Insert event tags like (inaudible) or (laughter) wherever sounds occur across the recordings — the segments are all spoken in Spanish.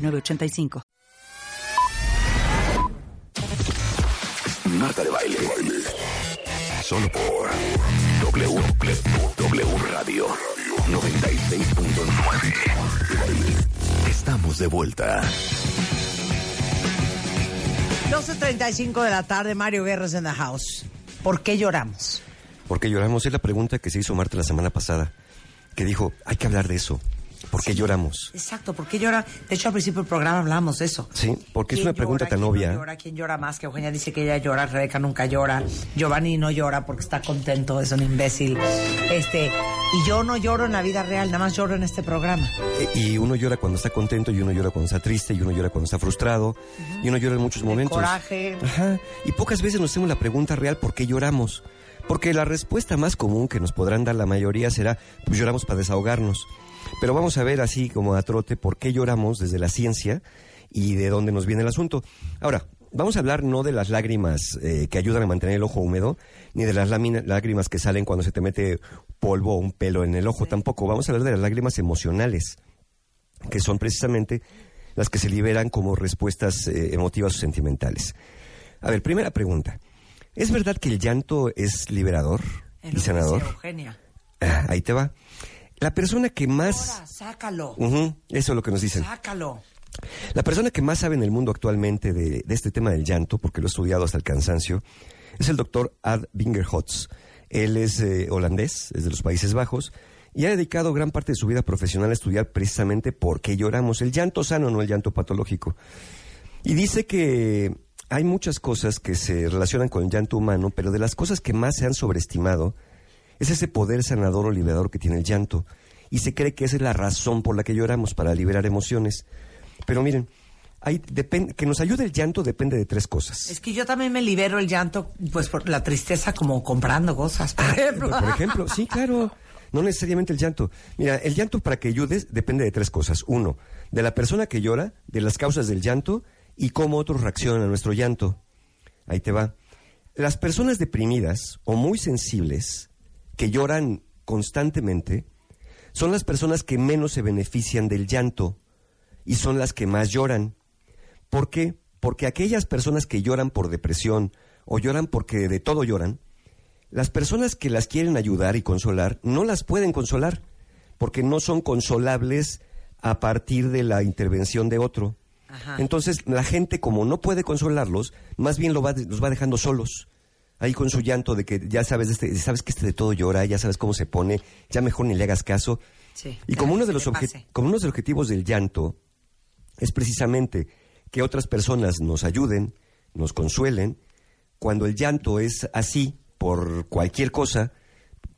985. Marta de baile. Solo por W, w Radio 96.9. Estamos de vuelta. 12.35 de la tarde, Mario Guerras en the house. ¿Por qué lloramos? ¿Por qué lloramos? Es la pregunta que se hizo Marta la semana pasada, que dijo, hay que hablar de eso. ¿Por qué lloramos? Exacto, ¿por qué llora? De hecho, al principio del programa hablamos de eso. Sí, porque es una pregunta tan obvia. ¿Quién llora? ¿Quién llora más? Que Eugenia dice que ella llora, Rebeca nunca llora, Giovanni no llora porque está contento, es un imbécil. Este, y yo no lloro en la vida real, nada más lloro en este programa. Eh, y uno llora cuando está contento, y uno llora cuando está triste, y uno llora cuando está frustrado, y uno llora en muchos momentos. coraje. Ajá. Y pocas veces nos hacemos la pregunta real, ¿por qué lloramos? Porque la respuesta más común que nos podrán dar la mayoría será, pues lloramos para desahogarnos. Pero vamos a ver así como a trote por qué lloramos desde la ciencia y de dónde nos viene el asunto. Ahora, vamos a hablar no de las lágrimas eh, que ayudan a mantener el ojo húmedo, ni de las lágrimas que salen cuando se te mete polvo o un pelo en el ojo, tampoco. Vamos a hablar de las lágrimas emocionales, que son precisamente las que se liberan como respuestas eh, emotivas o sentimentales. A ver, primera pregunta. ¿Es verdad que el llanto es liberador y sanador? Ah, ahí te va. La persona que más... sácalo. eso es lo que nos dicen. Sácalo. La persona que más sabe en el mundo actualmente de, este tema del llanto, porque lo he estudiado hasta el cansancio, es el doctor Ad Bingerhots. Él es eh, holandés, es de los Países Bajos, y ha dedicado gran parte de su vida profesional a estudiar precisamente por qué lloramos, el llanto sano, no el llanto patológico. Y dice que hay muchas cosas que se relacionan con el llanto humano, pero de las cosas que más se han sobreestimado es ese poder sanador o liberador que tiene el llanto. Y se cree que esa es la razón por la que lloramos, para liberar emociones. Pero miren, hay, que nos ayude el llanto depende de tres cosas. Es que yo también me libero el llanto, pues por la tristeza, como comprando cosas, por ah, ejemplo. Por ejemplo, sí, claro. No necesariamente el llanto. Mira, el llanto para que ayudes depende de tres cosas. Uno, de la persona que llora, de las causas del llanto y cómo otros reaccionan a nuestro llanto. Ahí te va. Las personas deprimidas o muy sensibles que lloran constantemente son las personas que menos se benefician del llanto y son las que más lloran. ¿Por qué? Porque aquellas personas que lloran por depresión o lloran porque de todo lloran, las personas que las quieren ayudar y consolar no las pueden consolar porque no son consolables a partir de la intervención de otro. Entonces la gente como no puede consolarlos, más bien los va dejando solos ahí con su llanto de que ya sabes, este, sabes que este de todo llora, ya sabes cómo se pone, ya mejor ni le hagas caso. y como uno, de los como uno de los objetivos del llanto es precisamente que otras personas nos ayuden, nos consuelen, cuando el llanto es así por cualquier cosa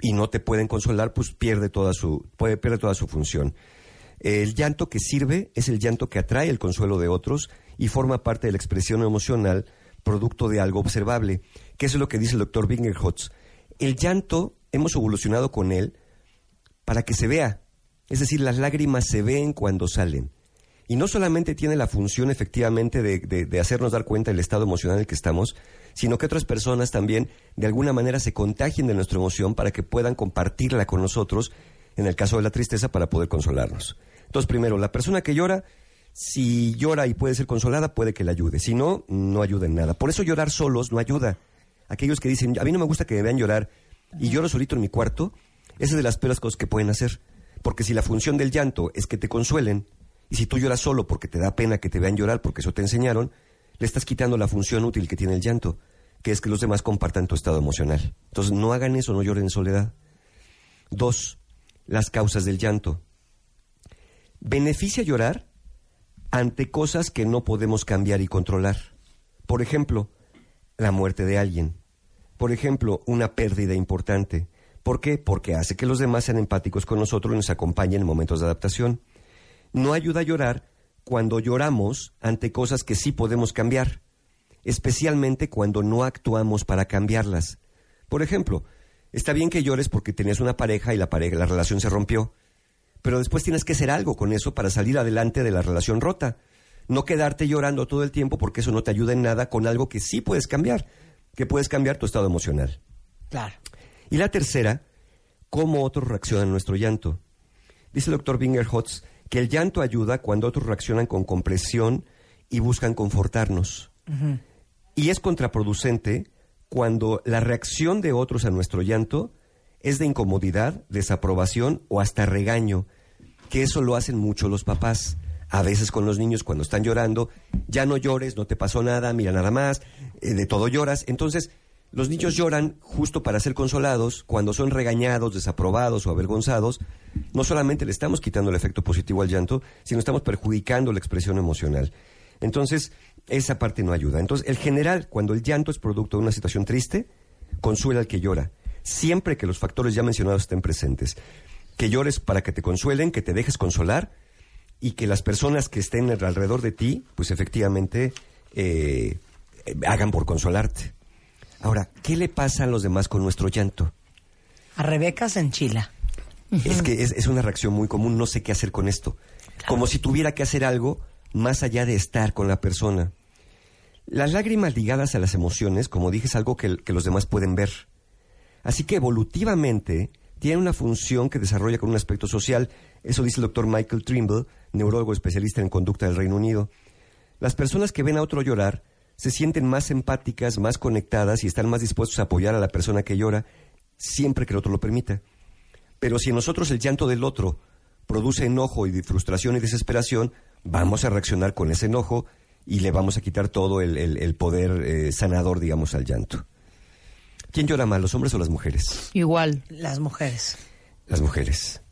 y no te pueden consolar, pues pierde toda su, puede, pierde toda su función. El llanto que sirve es el llanto que atrae el consuelo de otros y forma parte de la expresión emocional producto de algo observable, que es lo que dice el doctor Bingerhotz. El llanto, hemos evolucionado con él para que se vea, es decir, las lágrimas se ven cuando salen. Y no solamente tiene la función efectivamente de, de, hacernos dar cuenta del estado emocional en el que estamos, sino que otras personas también de alguna manera se contagien de nuestra emoción para que puedan compartirla con nosotros, en el caso de la tristeza, para poder consolarnos. Entonces, primero, la persona que llora si llora y puede ser consolada, puede que le ayude. Si no, no ayuda en nada. Por eso llorar solos no ayuda. Aquellos que dicen, a mí no me gusta que me vean llorar y lloro solito en mi cuarto, esa es de las peores cosas que pueden hacer. Porque si la función del llanto es que te consuelen, y si tú lloras solo porque te da pena que te vean llorar porque eso te enseñaron, le estás quitando la función útil que tiene el llanto, que es que los demás compartan tu estado emocional. Entonces no hagan eso, no lloren en soledad. Dos, las causas del llanto. ¿Beneficia llorar? Ante cosas que no podemos cambiar y controlar. Por ejemplo, la muerte de alguien. Por ejemplo, una pérdida importante. ¿Por qué? Porque hace que los demás sean empáticos con nosotros y nos acompañen en momentos de adaptación. No ayuda a llorar cuando lloramos ante cosas que sí podemos cambiar, especialmente cuando no actuamos para cambiarlas. Por ejemplo, está bien que llores porque tenías una pareja y la pareja, la relación se rompió, pero después tienes que hacer algo con eso para salir adelante de la relación rota. No quedarte llorando todo el tiempo porque eso no te ayuda en nada con algo que sí puedes cambiar, que puedes cambiar tu estado emocional. Claro. Y la tercera, cómo otros reaccionan a nuestro llanto. Dice el doctor Bingerhotz que el llanto ayuda cuando otros reaccionan con compresión y buscan confortarnos. Y es contraproducente cuando la reacción de otros a nuestro llanto es de incomodidad, desaprobación o hasta regaño, que eso lo hacen mucho los papás. A veces con los niños cuando están llorando, ya no llores, no te pasó nada, mira nada más, eh, de todo lloras. Entonces, los niños lloran justo para ser consolados cuando son regañados, desaprobados o avergonzados. No solamente le estamos quitando el efecto positivo al llanto, sino estamos perjudicando la expresión emocional. Entonces, esa parte no ayuda. Entonces, el general, cuando el llanto es producto de una situación triste, consuela al que llora, siempre que los factores ya mencionados estén presentes. Que llores para que te consuelen, que te dejes consolar y que las personas que estén alrededor de ti, pues efectivamente, eh, hagan por consolarte. Ahora, ¿qué le pasa a los demás con nuestro llanto? A Rebeca se enchila. Es que es, es una reacción muy común, no sé qué hacer con esto. Como si tuviera que hacer algo más allá de estar con la persona. Las lágrimas ligadas a las emociones, como dije, es algo que, que los demás pueden ver. Así que evolutivamente tiene una función que desarrolla con un aspecto social. Eso dice el doctor Michael Trimble, neurólogo especialista en conducta del Reino Unido. Las personas que ven a otro llorar se sienten más empáticas, más conectadas y están más dispuestos a apoyar a la persona que llora siempre que el otro lo permita. Pero si en nosotros el llanto del otro produce enojo y frustración y desesperación, vamos a reaccionar con ese enojo y le vamos a quitar todo el, poder eh, sanador, digamos, al llanto. ¿Quién llora más, los hombres o las mujeres? Igual. Las mujeres. Las mujeres.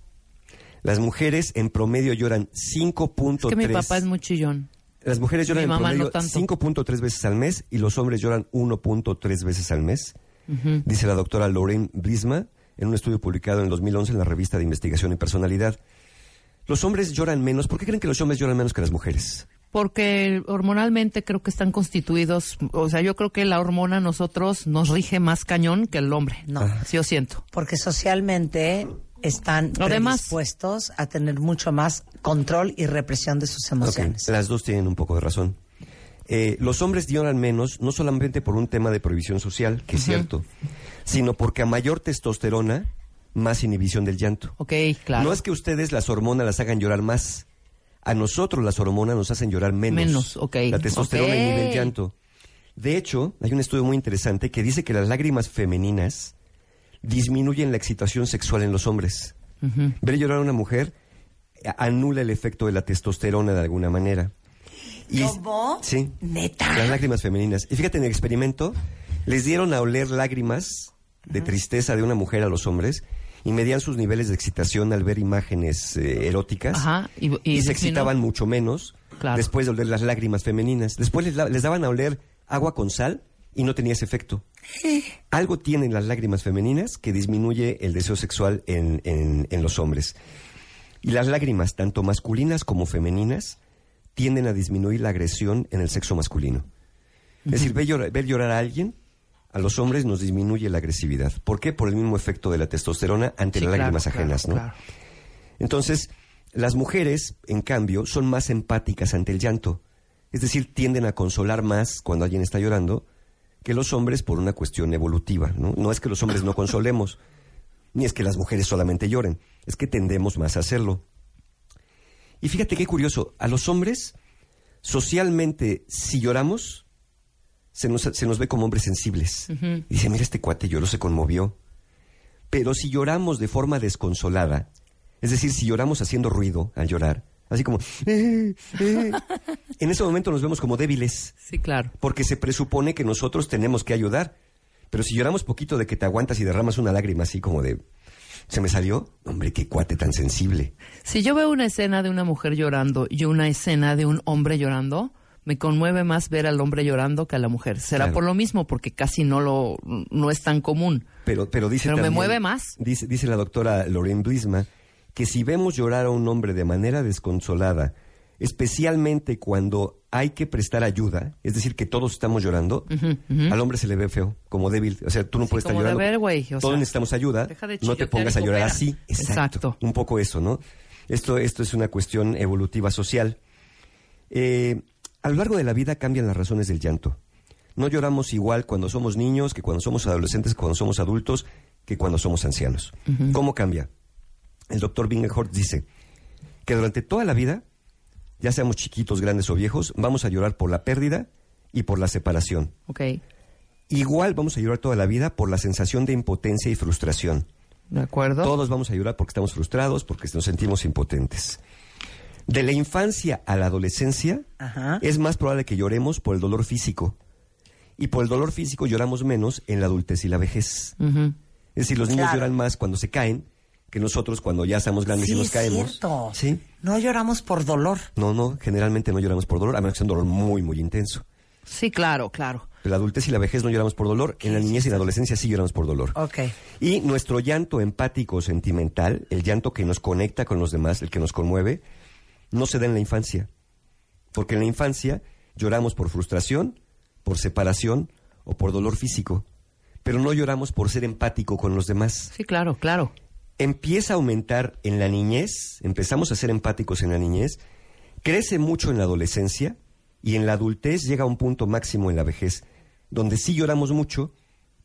Las mujeres en promedio lloran 5.3. Es que mi papá es muy chillón. Las mujeres lloran Mi en mamá promedio no tanto. 5.3 veces al mes y los hombres lloran 1.3 veces al mes. Dice la doctora Lorraine Blisma en un estudio publicado en el 2011 en la revista de Investigación y Personalidad. Los hombres lloran menos. ¿Por qué creen que los hombres lloran menos que las mujeres? Porque hormonalmente creo que están constituidos, o sea, yo creo que la hormona a nosotros nos rige más cañón que el hombre. No. Sí, yo siento. Porque socialmente están Además- predispuestos a tener mucho más control y represión de sus emociones. Las dos tienen un poco de razón. Eh, los hombres lloran menos, no solamente por un tema de prohibición social, que es cierto, sino porque a mayor testosterona, más inhibición del llanto. Ok, claro. No es que ustedes las hormonas las hagan llorar más. A nosotros las hormonas nos hacen llorar menos. Menos, ok. La testosterona Ok. inhibe el llanto. De hecho, hay un estudio muy interesante que dice que las lágrimas femeninas disminuyen la excitación sexual en los hombres. Ver llorar a una mujer anula el efecto de la testosterona de alguna manera. Y- ¿Cómo? Sí. Neta. Las lágrimas femeninas. Y fíjate, en el experimento les dieron a oler lágrimas de tristeza de una mujer a los hombres y medían sus niveles de excitación al ver imágenes eh, eróticas Ajá, y- y se excitaban mucho menos Claro. después de oler las lágrimas femeninas. Después les, daban a oler agua con sal y no tenía ese efecto. (laughs) Algo tienen las lágrimas femeninas que disminuye el deseo sexual en, en- en los hombres. Y las lágrimas, tanto masculinas como femeninas, tienden a disminuir la agresión en el sexo masculino. Es decir, ver llorar, ver llorar a alguien, a los hombres nos disminuye la agresividad. ¿Por qué? Por el mismo efecto de la testosterona ante Sí, las lágrimas claro, ajenas, ¿no? claro. Entonces, las mujeres, en cambio, son más empáticas ante el llanto. Es decir, tienden a consolar más cuando alguien está llorando que los hombres por una cuestión evolutiva. No, no es que los hombres no consolemos, (laughs) ni es que las mujeres solamente lloren, es que tendemos más a hacerlo. Y fíjate qué curioso, a los hombres, socialmente, si lloramos, se nos, se nos ve como hombres sensibles. Dice, mira, este cuate lloró, se conmovió. Pero si lloramos de forma desconsolada, es decir, si lloramos haciendo ruido al llorar, así como, "Eh, eh", (laughs) en ese momento nos vemos como débiles, Sí, claro. porque se presupone que nosotros tenemos que ayudar. Pero si lloramos poquito de que te aguantas y derramas una lágrima así como de, ¿se me salió? Hombre, qué cuate tan sensible. Si yo veo una escena de una mujer llorando y una escena de un hombre llorando, me conmueve más ver al hombre llorando que a la mujer. Será Claro. por lo mismo, porque casi no lo no es tan común. Pero, pero dice Pero me mueve más. Dice, dice la doctora Lorraine Blisma que si vemos llorar a un hombre de manera desconsolada especialmente cuando hay que prestar ayuda, es decir, que todos estamos llorando, al hombre se le ve feo, como débil. O sea, tú no Sí, puedes estar como de llorando. ver, o todos sea, necesitamos ayuda. deja de No te pongas a llorar así. Exacto. Exacto. Un poco eso, ¿no? Esto, esto es una cuestión evolutiva social. Eh, a lo largo de la vida cambian las razones del llanto. No lloramos igual cuando somos niños, que cuando somos adolescentes, que cuando somos adultos, que cuando somos ancianos. ¿Cómo cambia? El doctor Bingenhort dice que durante toda la vida, ya seamos chiquitos, grandes o viejos, vamos a llorar por la pérdida y por la separación. Ok, Igual vamos a llorar toda la vida por la sensación de impotencia y frustración. ¿de acuerdo? Todos vamos a llorar porque estamos frustrados, porque nos sentimos impotentes. De la infancia a la adolescencia, Ajá. es más probable que lloremos por el dolor físico. Y por el dolor físico lloramos menos en la adultez y la vejez. Es decir, los niños Claro. lloran más cuando se caen que nosotros cuando ya estamos grandes Sí, y nos caemos. cierto. Sí. No lloramos por dolor. No, no, generalmente no lloramos por dolor, a menos que sea un dolor muy, muy intenso. Sí, claro, claro. En la adultez y la vejez no lloramos por dolor, en la niñez y la adolescencia sí lloramos por dolor. Ok. Y nuestro llanto empático sentimental, el llanto que nos conecta con los demás, el que nos conmueve, no se da en la infancia. Porque en la infancia lloramos por frustración, por separación o por dolor físico. Pero no lloramos por ser empático con los demás. Sí, claro, claro. Empieza a aumentar en la niñez, empezamos a ser empáticos en la niñez, crece mucho en la adolescencia y en la adultez llega a un punto máximo en la vejez, donde sí lloramos mucho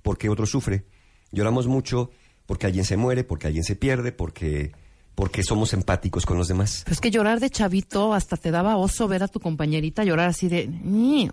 porque otro sufre. Lloramos mucho porque alguien se muere, porque alguien se pierde, porque, porque somos empáticos con los demás. Pero es que llorar de chavito hasta te daba oso ver a tu compañerita llorar así de...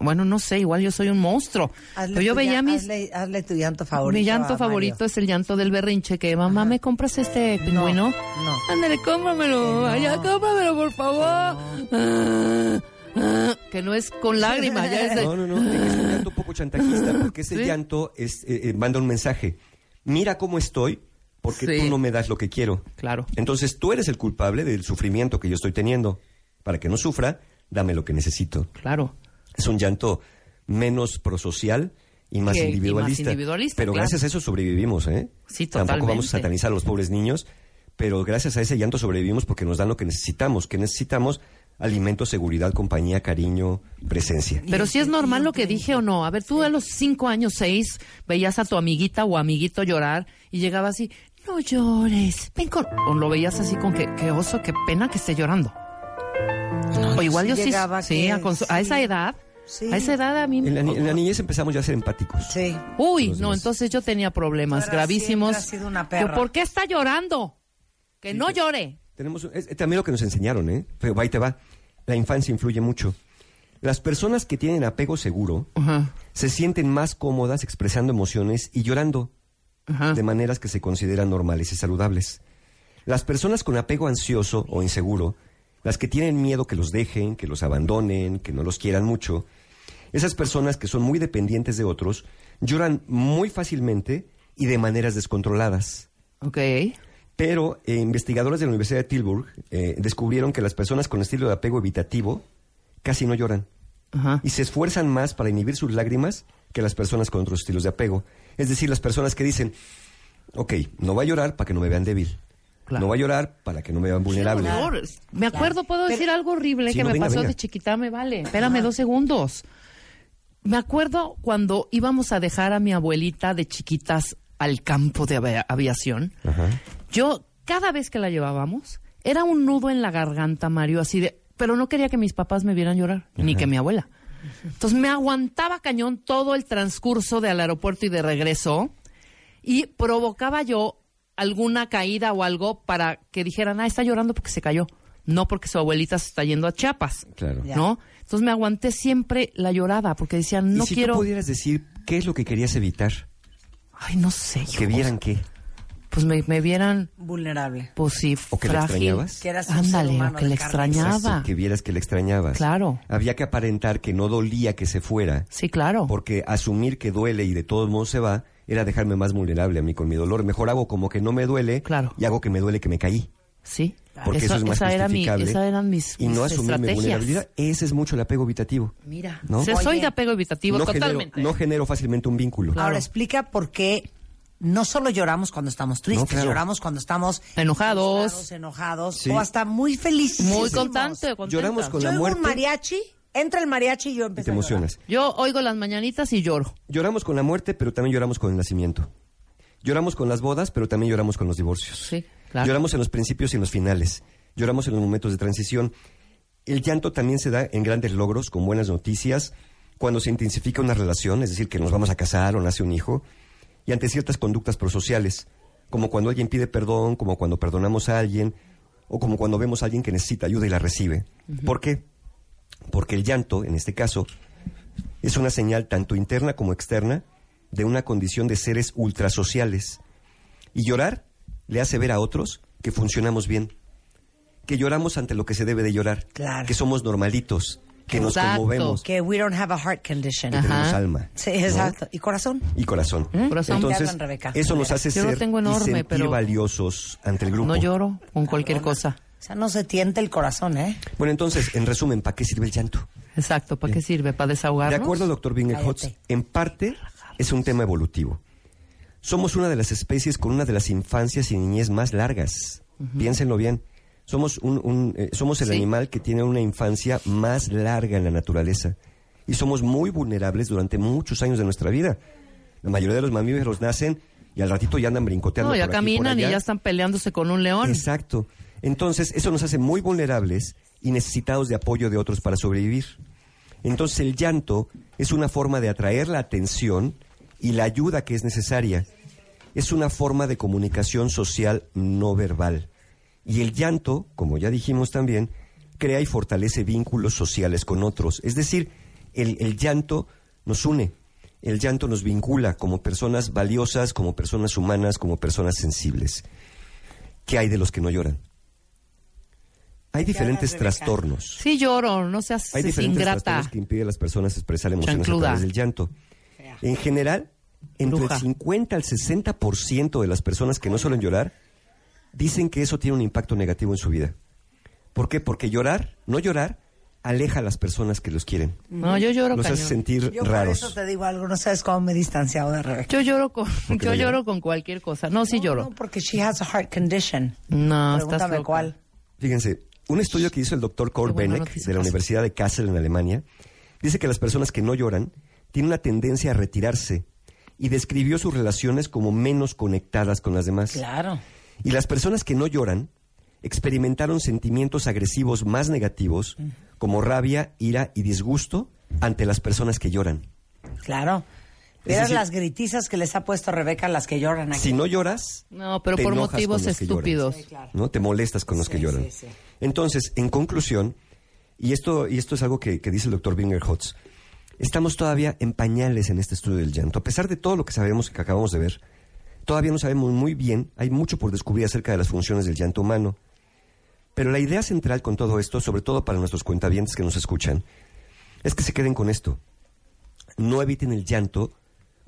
Bueno, no sé, igual yo soy un monstruo. Hazle Pero yo tu veía llan- mis... Hazle, hazle tu llanto favorito. Mi llanto a favorito Mario. es el llanto del berrinche que mamá, ¿me compras este pingüino? no. Ándale, cómpramelo, no. ya cómpramelo, por favor. Ah, ah, que no es con lágrimas, ya es de... (laughs) No, no, no, es un llanto un poco chantajista, porque ese (laughs) Sí. llanto es, eh, eh, manda un mensaje. Mira cómo estoy, porque Sí. tú no me das lo que quiero. Claro. Entonces tú eres el culpable del sufrimiento que yo estoy teniendo. Para que no sufra, dame lo que necesito. Claro. Es un llanto menos prosocial y más, Que- y más individualista. individualista, Pero claro. gracias a eso sobrevivimos, ¿eh? Sí, Tampoco vamos a totalmente. satanizar a los pobres niños, pero gracias a ese llanto sobrevivimos porque nos dan lo que necesitamos. que necesitamos? Alimento, seguridad, compañía, cariño, presencia. Pero si es normal lo que dije o no. A ver, tú a los cinco años, seis, veías a tu amiguita o amiguito llorar y llegaba así, no llores, ven con... O lo veías así con que, qué oso, qué pena que esté llorando. o igual sí yo sí, llegaba sí, que- a, a esa edad, Sí. a esa edad a mí... En la, en la niñez empezamos ya a ser empáticos. Sí. Uy, no, demás. entonces yo tenía problemas gravísimos. sido una perra. ¿Por qué está llorando? Que no llore. Tenemos, es, es también lo que nos enseñaron, ¿eh? Pero ahí te va. La infancia influye mucho. Las personas que tienen apego seguro se sienten más cómodas expresando emociones y llorando ajá. de maneras que se consideran normales y saludables. Las personas con apego ansioso o inseguro, las que tienen miedo que los dejen, que los abandonen, que no los quieran mucho, esas personas que son muy dependientes de otros, lloran muy fácilmente y de maneras descontroladas. Ok. Pero eh, investigadores de la Universidad de Tilburg eh, descubrieron que las personas con estilo de apego evitativo casi no lloran Ajá. y se esfuerzan más para inhibir sus lágrimas que las personas con otros estilos de apego. Es decir, las personas que dicen, ok, no va a llorar para que no me vean débil. Claro. No va a llorar para que no me vean vulnerable. Horror. Me acuerdo, puedo decir algo horrible Sí, que no, me venga, pasó venga. de chiquita, me vale. Espérame dos segundos. Me acuerdo cuando íbamos a dejar a mi abuelita de chiquitas al campo de avia- aviación. Ajá. Yo, cada vez que la llevábamos, era un nudo en la garganta, Mario, así de... Pero no quería que mis papás me vieran llorar, ni que mi abuela. Entonces me aguantaba cañón todo el transcurso del aeropuerto y de regreso y provocaba yo alguna caída o algo para que dijeran, ah, está llorando porque se cayó, no porque su abuelita se está yendo a Chiapas, Claro. ¿no? Entonces me aguanté siempre la llorada porque decía, no y si quiero... tú pudieras decir qué es lo que querías evitar, Ay, no sé. que vieran qué, Pues me, me vieran, Vulnerable. pues sí, ¿O que la frágil. extrañabas? Que eras un ser Ándale, o que le extrañaba. Que vieras que le extrañabas. Claro. Había que aparentar que no dolía que se fuera, Sí, claro. porque asumir que duele y de todos modos se va era dejarme más vulnerable a mí con mi dolor. Mejor hago como que no me duele Claro. y hago que me duele que me caí. Sí. Porque eso, es más esa era mi, esa eran mis, y no mis asumir mi vulnerabilidad. Ese es mucho el apego evitativo. Mira, ¿No? o sea, soy de apego evitativo no totalmente. Genero, no genero fácilmente un vínculo. Claro. Ahora explica por qué no solo lloramos cuando estamos tristes, No, claro. lloramos cuando estamos Enojados. enojados Sí. o hasta muy felices. Muy contante, contenta. Lloramos con Yo la oigo muerte un mariachi, entra el mariachi y yo y empiezo te a llorar. emocionas. Yo oigo las mañanitas y lloro. Lloramos con la muerte, pero también lloramos con el nacimiento. Lloramos con las bodas, pero también lloramos con los divorcios. Sí, claro. Lloramos en los principios y en los finales. Lloramos en los momentos de transición. El llanto también se da en grandes logros, con buenas noticias, cuando se intensifica una relación, es decir, que nos vamos a casar o nace un hijo, y ante ciertas conductas prosociales, como cuando alguien pide perdón, como cuando perdonamos a alguien, o como cuando vemos a alguien que necesita ayuda y la recibe. ¿Por qué? Porque el llanto, en este caso, es una señal tanto interna como externa de una condición de seres ultrasociales. Y llorar le hace ver a otros que funcionamos bien, que lloramos ante lo que se debe de llorar, Claro. que somos normalitos, que nos Exacto. conmovemos, que Que we don't have a heart condition. Ajá. tenemos alma Sí, ¿no? exacto. ¿Y corazón? y corazón. Corazón. Te Entonces, hablan, Rebeca. eso nos hace Yo ser tengo y enorme, sentir pero- valiosos ante el grupo. No lloro con cualquier cosa. O sea, no se tiente el corazón, ¿eh? Bueno, entonces, en resumen, ¿para qué sirve el llanto? Exacto, ¿para qué sirve? ¿Para De desahogarnos? acuerdo al doctor Bingerhotz, en parte es un tema evolutivo. Somos una de las especies con una de las infancias y niñez más largas. Piénsenlo bien. Somos, un, un, eh, somos el Sí. animal que tiene una infancia más larga en la naturaleza. Y somos muy vulnerables durante muchos años de nuestra vida. La mayoría de los mamíferos nacen y al ratito ya andan brincoteando. No, ya por aquí, por caminan y ya están peleándose con un león. Exacto. Entonces, eso nos hace muy vulnerables y necesitados de apoyo de otros para sobrevivir. Entonces, el llanto es una forma de atraer la atención y la ayuda que es necesaria. Es una forma de comunicación social no verbal. Y el llanto, como ya dijimos también, crea y fortalece vínculos sociales con otros. Es decir, el, el llanto nos une, el llanto nos vincula como personas valiosas, como personas humanas, como personas sensibles. ¿Qué hay de los que no lloran? Hay diferentes trastornos. Sí lloro, no seas Hay diferentes ingrata. trastornos que impiden a las personas expresar emociones Chancluda. a través del llanto. En general, entre Bruja. el 50 al 60% de las personas que no suelen llorar dicen que eso tiene un impacto negativo en su vida. ¿Por qué? Porque llorar, no llorar, aleja a las personas que los quieren. No, yo lloro Los hace sentir Yo por raros. eso te digo algo, no sabes cómo me he distanciado de Rebeca. Yo lloro con, (laughs) yo lloro con cualquier cosa. No, sí No, lloro. No, porque she has a heart condition. No, estás Pregúntame loca. cuál. Fíjense, un estudio que hizo el doctor Kurt Benek de la. Universidad de Kassel en Alemania dice que las personas que no lloran tienen una tendencia a retirarse y describió sus relaciones como menos conectadas con las demás. Claro. Y las personas que no lloran experimentaron sentimientos agresivos más negativos como rabia, ira y disgusto ante las personas que lloran. Claro. Decir- las gritizas que les ha puesto Rebeca a las que lloran aquí. Si no lloras, No, pero te por enojas motivos con los que lloran. estúpidos. Sí, claro. ¿no? Te molestas con los que lloran. sí, sí. Entonces, en conclusión, y esto, y esto es algo que, que dice el doctor Bingerhotz, estamos todavía en pañales en este estudio del llanto. A pesar de todo lo que sabemos que acabamos de ver, todavía no sabemos muy bien, hay mucho por descubrir acerca de las funciones del llanto humano. Pero la idea central con todo esto, sobre todo para nuestros cuentavientes que nos escuchan, es que se queden con esto. No eviten el llanto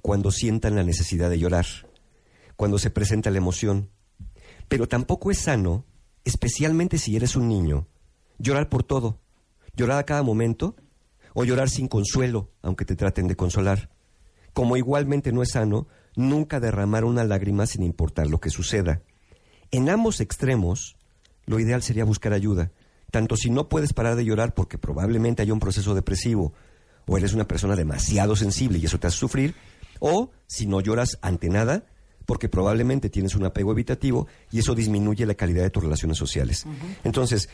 cuando sientan la necesidad de llorar, cuando se presenta la emoción. Pero tampoco es sano, especialmente si eres un niño, llorar por todo, llorar a cada momento o llorar sin consuelo, aunque te traten de consolar. Como igualmente no es sano, nunca derramar una lágrima sin importar lo que suceda. En ambos extremos, lo ideal sería buscar ayuda, tanto si no puedes parar de llorar porque probablemente haya un proceso depresivo, o eres una persona demasiado sensible y eso te hace sufrir, o si no lloras ante nada, porque probablemente tienes un apego evitativo y eso disminuye la calidad de tus relaciones sociales. Entonces,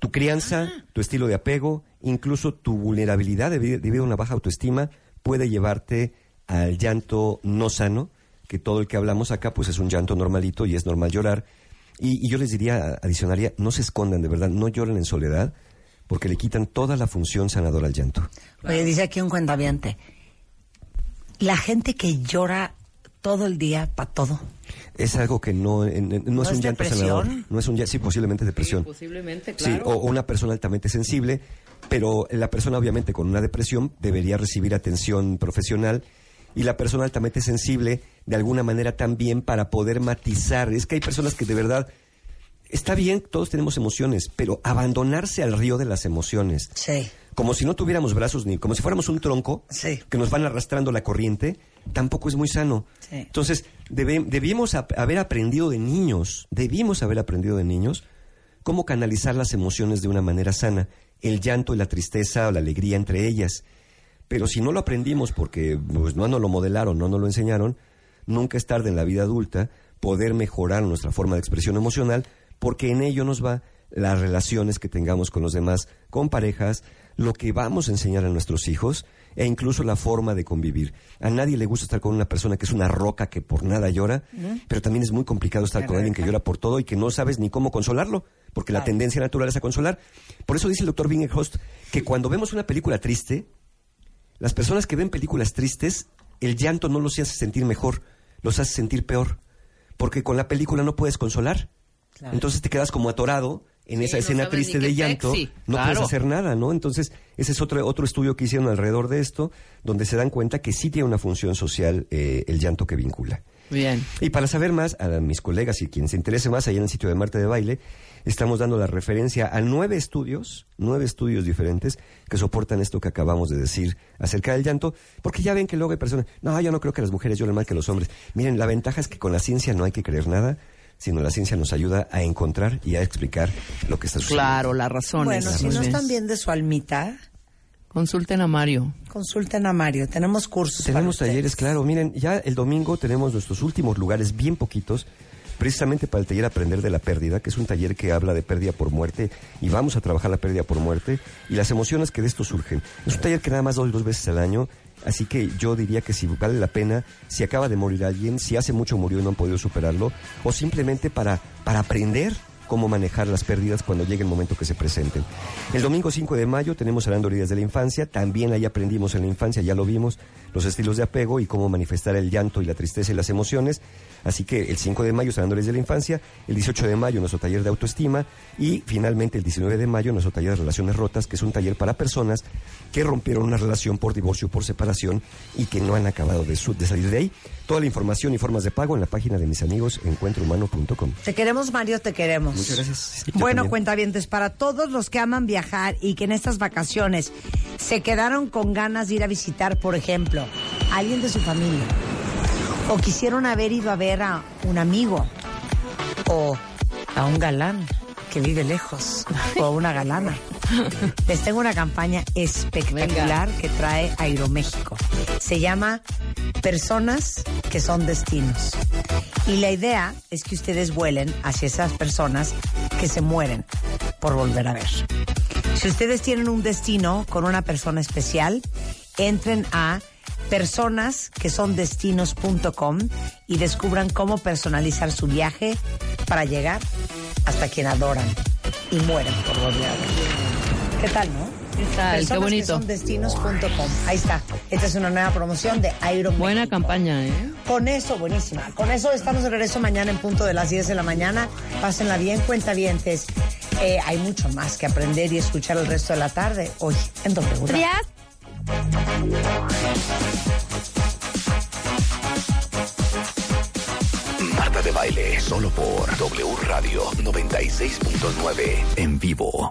tu crianza, tu estilo de apego, incluso tu vulnerabilidad debi- debido a una baja autoestima puede llevarte al llanto no sano, que todo el que hablamos acá pues es un llanto normalito y es normal llorar. Y, y yo les diría, adicionaría, no se escondan de verdad, no lloren en soledad, porque le quitan toda la función sanadora al llanto. Oye, dice aquí un cuentaviente. La gente que llora todo el día para todo. Es algo que no, en- en- no, es es un llanto depresión? sanador. No es un llanto, sí, posiblemente depresión. posiblemente, Sí, o, o una persona altamente sensible, pero la persona obviamente con una depresión debería recibir atención profesional y la persona altamente sensible de alguna manera también para poder matizar. Es que hay personas que de verdad está bien, todos tenemos emociones, pero abandonarse al río de las emociones, Sí. como si no tuviéramos brazos ni como si fuéramos un tronco Sí. que nos van arrastrando la corriente, tampoco es muy sano. Sí. Entonces, debe- debimos haber aprendido de niños, debimos haber aprendido de niños cómo canalizar las emociones de una manera sana, el llanto y la tristeza o la alegría entre ellas. Pero si no lo aprendimos porque pues, no nos lo modelaron, no nos lo enseñaron, nunca es tarde en la vida adulta poder mejorar nuestra forma de expresión emocional, porque en ello nos va las relaciones que tengamos con los demás, con parejas, lo que vamos a enseñar a nuestros hijos e incluso la forma de convivir. A nadie le gusta estar con una persona que es una roca que por nada llora, pero también es muy complicado estar con alguien que llora por todo y que no sabes ni cómo consolarlo, porque la tendencia natural es a consolar. Por eso dice el doctor Bingerhost que cuando vemos una película triste, las personas que ven películas tristes, el llanto no los hace sentir mejor, los hace sentir peor. Porque con la película no puedes consolar. Claro. Entonces te quedas como atorado en esa no escena triste de llanto. sexy, No claro. puedes hacer nada, ¿no? Entonces, ese es otro, otro estudio que hicieron alrededor de esto, donde se dan cuenta que sí tiene una función social eh, el llanto que vincula. Bien. Y para saber más, a mis colegas y quien se interese más, allá en el sitio de Marte de Baile, estamos dando la referencia a nueve estudios, nueve estudios diferentes que soportan esto que acabamos de decir acerca del llanto, porque ya ven que luego hay personas, no, yo no creo que las mujeres lloren más que los hombres. Miren, la ventaja es que con la ciencia no hay que creer nada, sino la ciencia nos ayuda a encontrar y a explicar lo que está sucediendo. Claro, la razón Bueno, es. si no están bien de su almita, Consulten a Mario. consulten a Mario. Tenemos cursos. Tenemos para talleres, claro. Miren, ya el domingo tenemos nuestros últimos lugares, bien poquitos, precisamente para el taller Aprender de la Pérdida, que es un taller que habla de pérdida por muerte y vamos a trabajar la pérdida por muerte y las emociones que de esto surgen. Es un taller que nada más doy dos veces al año, así que yo diría que si vale la pena, si acaba de morir alguien, si hace mucho murió y no han podido superarlo, o simplemente para, para aprender cómo manejar las pérdidas cuando llegue el momento que se presenten. El domingo 5 de mayo tenemos hablando heridas de la infancia, también ahí aprendimos en la infancia, ya lo vimos, los estilos de apego y cómo manifestar el llanto y la tristeza y las emociones. Así que el 5 de mayo hablando de la infancia, el 18 de mayo nuestro taller de autoestima y finalmente el 19 de mayo nuestro taller de relaciones rotas, que es un taller para personas que rompieron una relación por divorcio por separación y que no han acabado de, de salir de ahí. Toda la información y formas de pago en la página de mis amigos encuentrohumano.com. Te queremos, Mario, te queremos. Muchas gracias. Bueno, cuentavientes, para todos los que aman viajar y que en estas vacaciones se quedaron con ganas de ir a visitar, por ejemplo, a alguien de su familia, o quisieron haber ido a ver a un amigo, o a un galán que vive lejos, o a una galana. (laughs) Les tengo una campaña espectacular que trae Aeroméxico. Se llama Personas que son destinos. Y la idea es que ustedes vuelen hacia esas personas que se mueren por volver a ver. Si ustedes tienen un destino con una persona especial, entren a personas y descubran cómo personalizar su viaje para llegar hasta quien adoran y mueren por volver a ver. ¿Qué tal, no? ¿Qué tal? Qué bonito. que son destinos.com. Ahí está. Esta es una nueva promoción de Iron Buena México. campaña, ¿eh? Con eso, buenísima. Con eso estamos de regreso mañana en punto de las 10 de la mañana. Pásenla bien, cuentavientes. Eh, hay mucho más que aprender y escuchar el resto de la tarde. Hoy en W. Radio. Marta de Baile, solo por W Radio 96.9 en vivo.